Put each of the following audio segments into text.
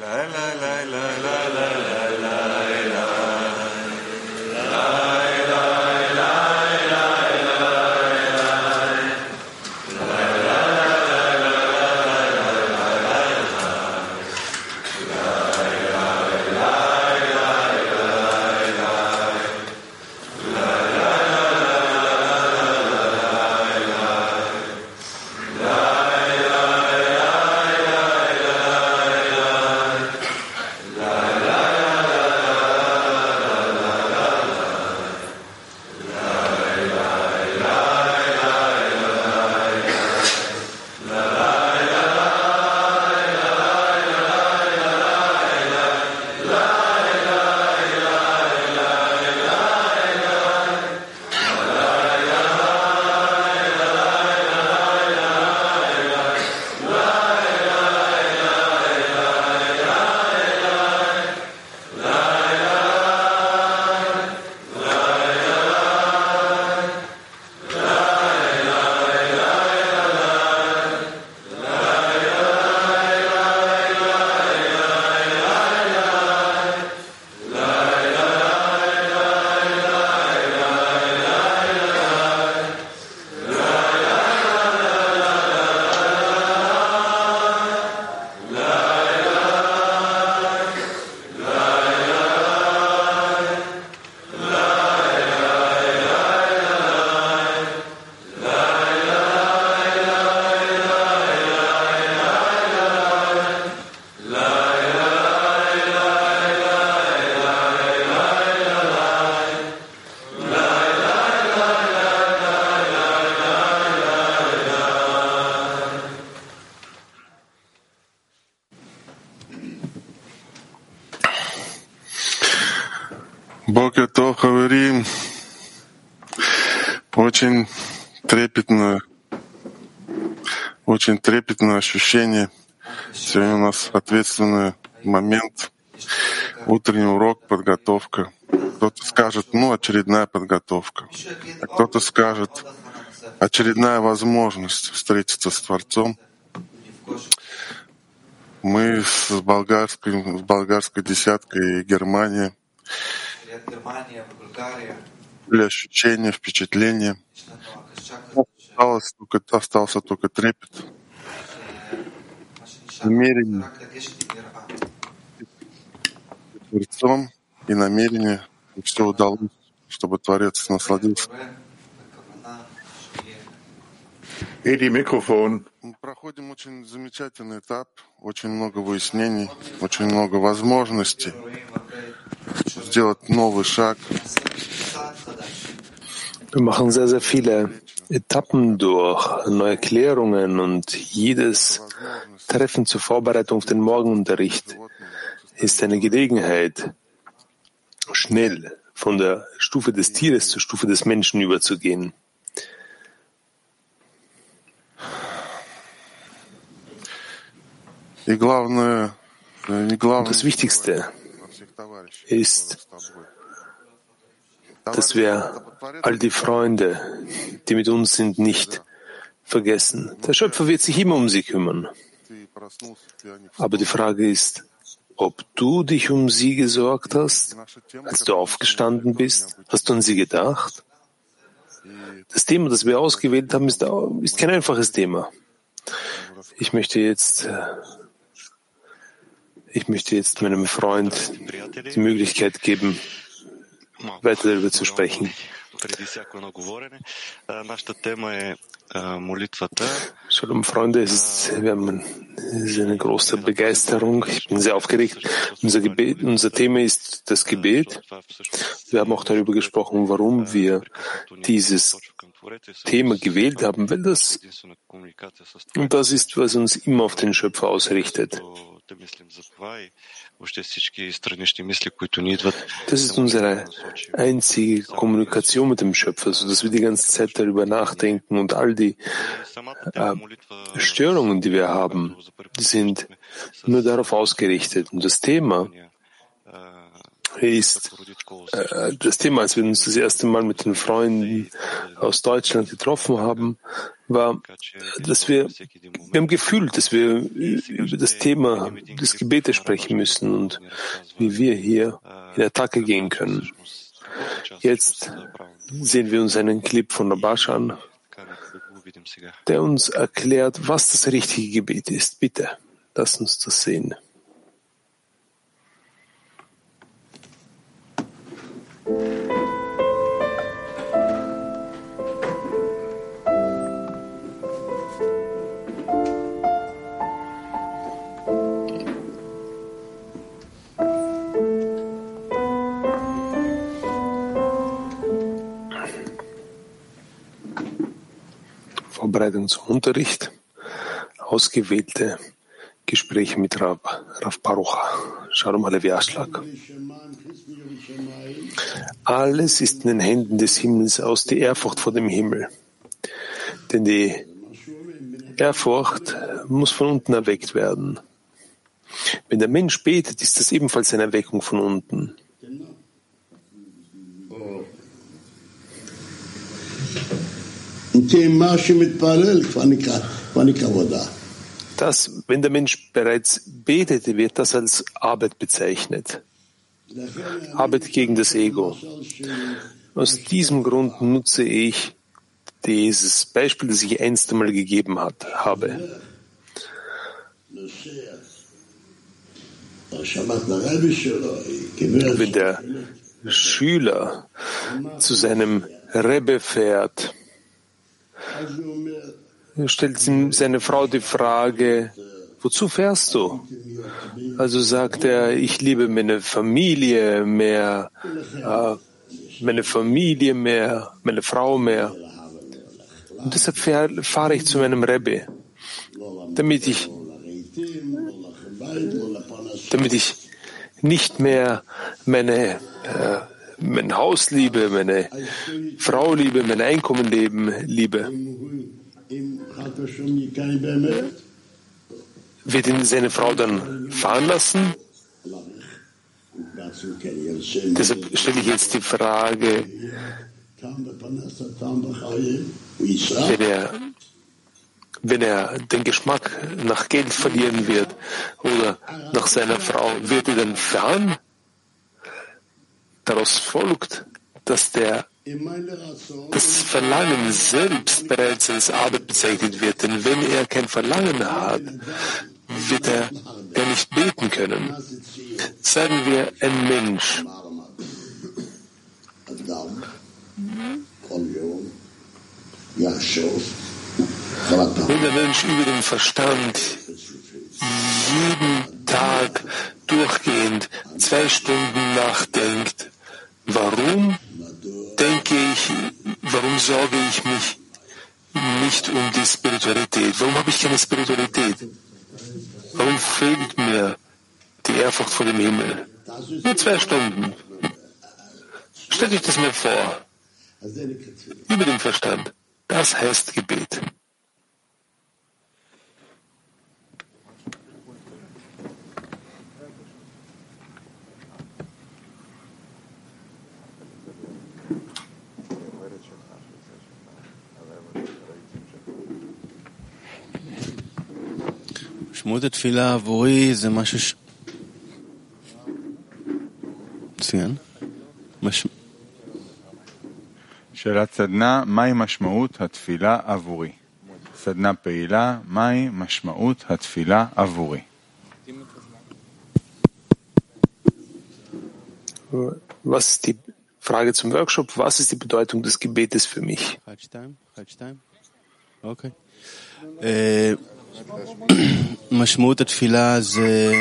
la la la. Очень трепетное ощущение. Сегодня у нас ответственный момент. Утренний урок, подготовка. Кто-то скажет, ну, очередная подготовка. А кто-то скажет, очередная возможность встретиться с Творцом. Мы с болгарской, с болгарской десяткой Германии или ощущения, впечатления. Осталось только, остался только трепет, намерение Творцом и намерение, и все удалось, чтобы Творец насладился. Edi Mikrofon. Мы проходим очень замечательный этап, очень много выяснений, очень много возможностей сделать новый шаг. Wir machen sehr, sehr viele Etappen durch, neue Klärungen und jedes Treffen zur Vorbereitung auf den Morgenunterricht ist eine Gelegenheit, schnell von der Stufe des Tieres zur Stufe des Menschen überzugehen. Und das Wichtigste ist, dass wir all die Freunde, die mit uns sind, nicht vergessen. Der Schöpfer wird sich immer um sie kümmern. Aber die Frage ist, ob du dich um sie gesorgt hast, als du aufgestanden bist, hast du an sie gedacht? Das Thema, das wir ausgewählt haben, ist, ist kein einfaches Thema. Ich möchte jetzt, ich möchte jetzt meinem Freund die Möglichkeit geben, weiter darüber zu sprechen. Shalom, Freunde, es ist, wir haben eine große Begeisterung. Ich bin sehr aufgeregt. Unser, Gebet, unser Thema ist das Gebet. Wir haben auch darüber gesprochen, warum wir dieses Thema gewählt haben, weil das, das ist, was uns immer auf den Schöpfer ausrichtet. Das ist unsere einzige Kommunikation mit dem Schöpfer, sodass wir die ganze Zeit darüber nachdenken und all die äh, Störungen, die wir haben, sind nur darauf ausgerichtet. Und das Thema ist äh, das Thema, als wir uns das erste Mal mit den Freunden aus Deutschland getroffen haben, war, dass wir, wir haben gefühlt, dass wir über das Thema des Gebetes sprechen müssen und wie wir hier in Attacke gehen können. Jetzt sehen wir uns einen Clip von Rabash an, der uns erklärt, was das richtige Gebet ist. Bitte, lass uns das sehen. Vorbereitung zum Unterricht, ausgewählte Gespräche mit Rav, Rav Baruch, Shalom Alevi Aschlag. Alles ist in den Händen des Himmels aus der Ehrfurcht vor dem Himmel. Denn die Ehrfurcht muss von unten erweckt werden. Wenn der Mensch betet, ist das ebenfalls eine Erweckung von unten. Das, wenn der Mensch bereits betete, wird das als Arbeit bezeichnet. Arbeit gegen das Ego. Aus diesem Grund nutze ich dieses Beispiel, das ich einst einmal gegeben hat, habe. Wenn der Schüler zu seinem Rebbe fährt, stellt seine Frau die Frage, wozu fährst du? Also sagt er, ich liebe meine Familie mehr, äh, meine Familie mehr, meine Frau mehr. Und deshalb fahre ich zu meinem Rebbe, damit ich, damit ich nicht mehr meine, äh, mein Haus liebe, meine Frau liebe, mein Einkommen leben, liebe. Wird ihn seine Frau dann fahren lassen? Deshalb stelle ich jetzt die Frage, wenn er, wenn er den Geschmack nach Geld verlieren wird oder nach seiner Frau, wird er dann fahren? Daraus folgt, dass der das Verlangen selbst bereits als Arbeit bezeichnet wird. Denn wenn er kein Verlangen hat, wird er gar nicht beten können. Sagen wir, ein Mensch wenn der Mensch über den Verstand jeden Tag durchgehend zwei Stunden nachdenkt, warum nicht um die Spiritualität? Warum habe ich keine Spiritualität? Warum fehlt mir die Ehrfurcht vor dem Himmel? Nur zwei Stunden. Stellt euch das mir vor. Über den Verstand. Das heißt Gebet. משמעות התפילה עבורי זה משהו ש... מצוין. מש... שאלת סדנה, מהי משמעות התפילה עבורי? סדנה פעילה, מהי משמעות התפילה עבורי? Was ist die Frage zum Workshop? Was ist die Bedeutung des Gebetes für mich? Okay. Äh, משמעות התפילה זה,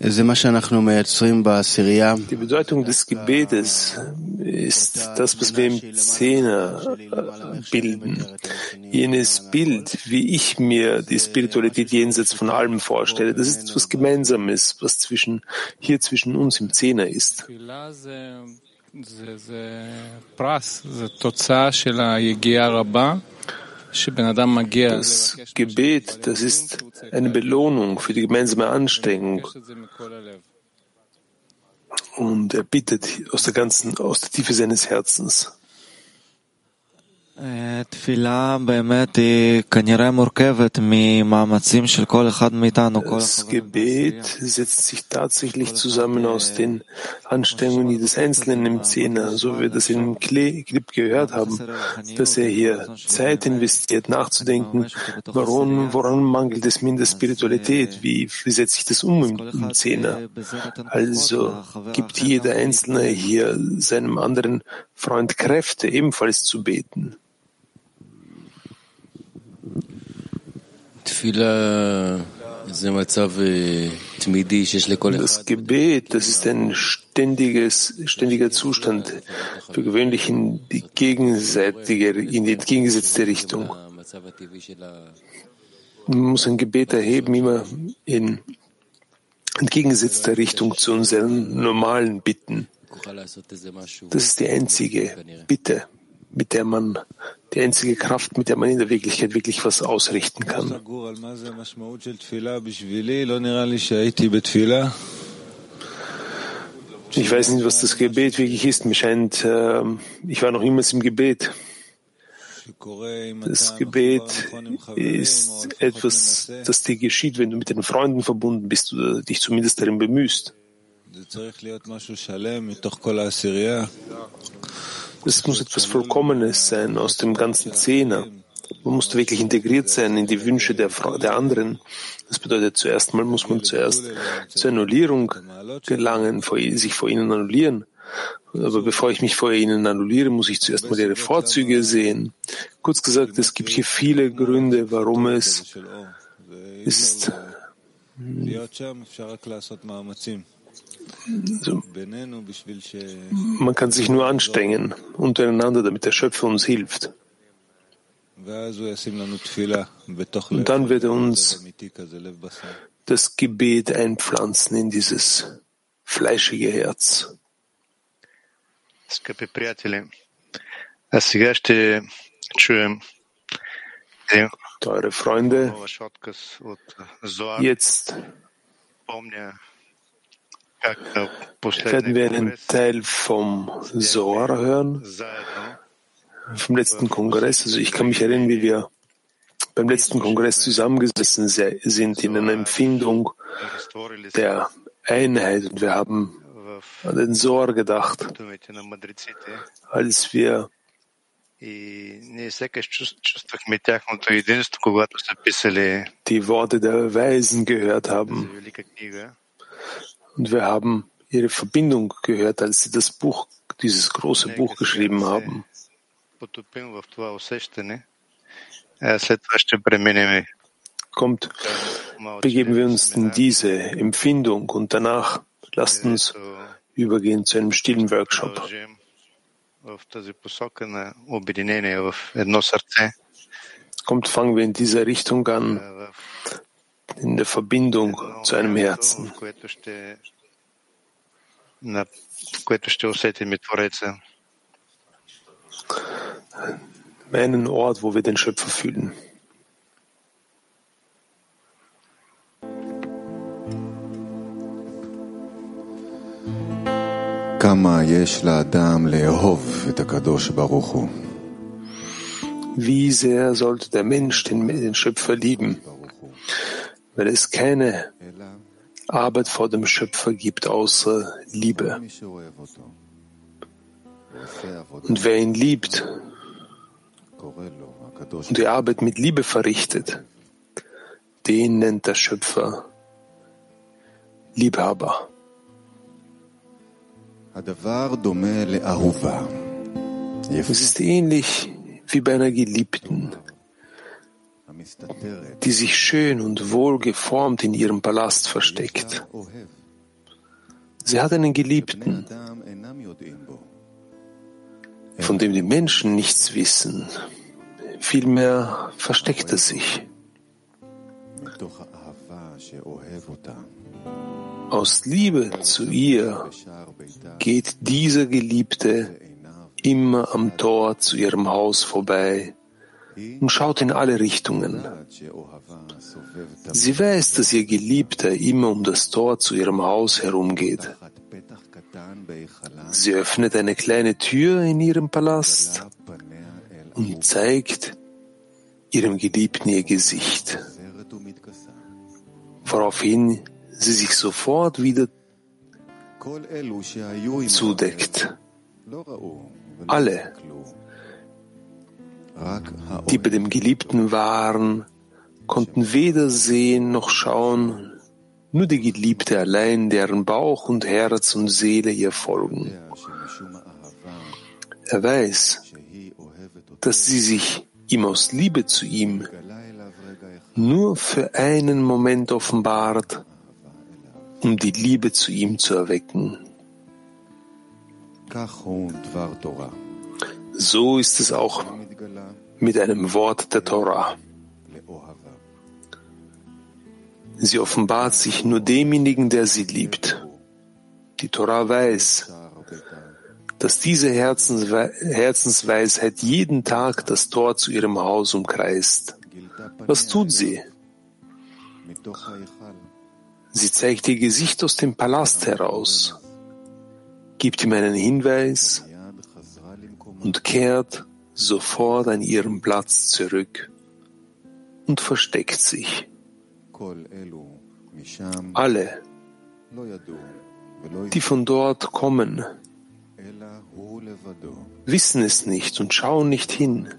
זה מה שאנחנו מייצרים בעשירייה. Die Bedeutung des Gebetes ist das, was wir im Zehner bilden. Jenes Bild, wie ich mir die Spiritualität jenseits von allem vorstelle, das ist etwas Gemeinsames, was zwischen, hier zwischen uns im Zehner ist. das Gebet, das ist eine Belohnung für die gemeinsame Anstrengung. Und er bittet aus der ganzen, aus der Tiefe seines Herzens. Das Gebet setzt sich tatsächlich zusammen aus den Anstrengungen jedes Einzelnen im Zehner, so wie wir das im Clip gehört haben, dass er hier Zeit investiert, nachzudenken, warum, woran mangelt es mir in der Spiritualität, wie, wie setze ich das um im, im Zehner. Also gibt jeder Einzelne hier seinem anderen Freund Kräfte, ebenfalls zu beten. Das Gebet, das ist ein ständiges, ständiger Zustand, für gewöhnlich in die gegenseitige, in die entgegengesetzte Richtung. Man muss ein Gebet erheben, immer in entgegengesetzter Richtung zu unseren normalen Bitten. Das ist die einzige Bitte, mit der man, die einzige Kraft, mit der man in der Wirklichkeit wirklich was ausrichten kann. Ich weiß nicht, was das Gebet wirklich ist. Mir scheint, äh, ich war noch niemals im Gebet. Das Gebet ist etwas, das dir geschieht, wenn du mit den Freunden verbunden bist oder dich zumindest darin bemühst. Es muss etwas Vollkommenes sein aus dem ganzen Zehner. Man muss wirklich integriert sein in die Wünsche der, der anderen. Das bedeutet, zuerst mal muss man zuerst zur Annullierung gelangen, sich vor ihnen annullieren. Aber bevor ich mich vor ihnen annulliere, muss ich zuerst mal ihre Vorzüge sehen. Kurz gesagt, es gibt hier viele Gründe, warum es, ist, also, man kann sich nur anstrengen untereinander, damit der Schöpfer uns hilft. Und dann wird er uns das Gebet einpflanzen in dieses fleischige Herz. Teure Freunde, jetzt werden wir einen Teil vom Zohar hören, vom letzten Kongress. Also ich kann mich erinnern, wie wir beim letzten Kongress zusammengesessen sind in einer Empfindung der Einheit und wir haben an den Zohar gedacht, als wir die Worte der Weisen gehört haben. Und wir haben ihre Verbindung gehört, als sie das Buch, dieses große Buch geschrieben haben. Kommt, begeben wir uns in diese Empfindung und danach lasst uns übergehen zu einem stillen Workshop. Kommt, fangen wir in dieser Richtung an, in der Verbindung zu einem Herzen. Einen Ort, wo wir den Schöpfer fühlen. Wie sehr sollte der Mensch den, den Schöpfer lieben, weil es keine Arbeit vor dem Schöpfer gibt außer Liebe. Und wer ihn liebt und die Arbeit mit Liebe verrichtet, den nennt der Schöpfer Liebhaber. Es ist ähnlich wie bei einer Geliebten, die sich schön und wohl geformt in ihrem Palast versteckt. Sie hat einen Geliebten, von dem die Menschen nichts wissen. Vielmehr versteckt er sich. Aus Liebe zu ihr geht dieser Geliebte immer am Tor zu ihrem Haus vorbei und schaut in alle Richtungen. Sie weiß, dass ihr Geliebter immer um das Tor zu ihrem Haus herumgeht. Sie öffnet eine kleine Tür in ihrem Palast und zeigt ihrem Geliebten ihr Gesicht, woraufhin sie sich sofort wieder zudeckt. Alle, die bei dem Geliebten waren, konnten weder sehen noch schauen, nur die Geliebte allein, deren Bauch und Herz und Seele ihr folgen. Er weiß, dass sie sich ihm aus Liebe zu ihm nur für einen Moment offenbart, um die Liebe zu ihm zu erwecken. So ist es auch mit einem Wort der Torah. Sie offenbart sich nur demjenigen, der sie liebt. Die Torah weiß, dass diese Herzenswe Herzensweisheit jeden Tag das Tor zu ihrem Haus umkreist. Was tut sie? Sie zeigt ihr Gesicht aus dem Palast heraus, gibt ihm einen Hinweis und kehrt sofort an ihren Platz zurück und versteckt sich. Alle, die von dort kommen, wissen es nicht und schauen nicht hin,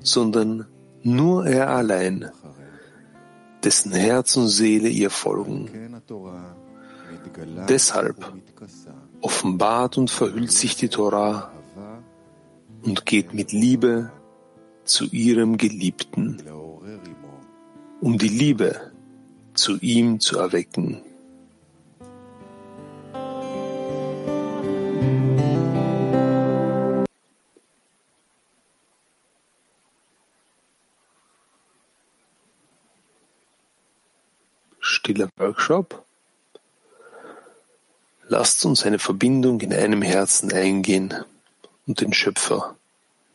sondern nur er allein, dessen Herz und Seele ihr folgen. Deshalb offenbart und verhüllt sich die Torah und geht mit Liebe zu ihrem Geliebten, um die Liebe zu ihm zu erwecken. Stiller Workshop. Lasst uns eine Verbindung in einem Herzen eingehen und den Schöpfer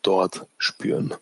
dort spüren.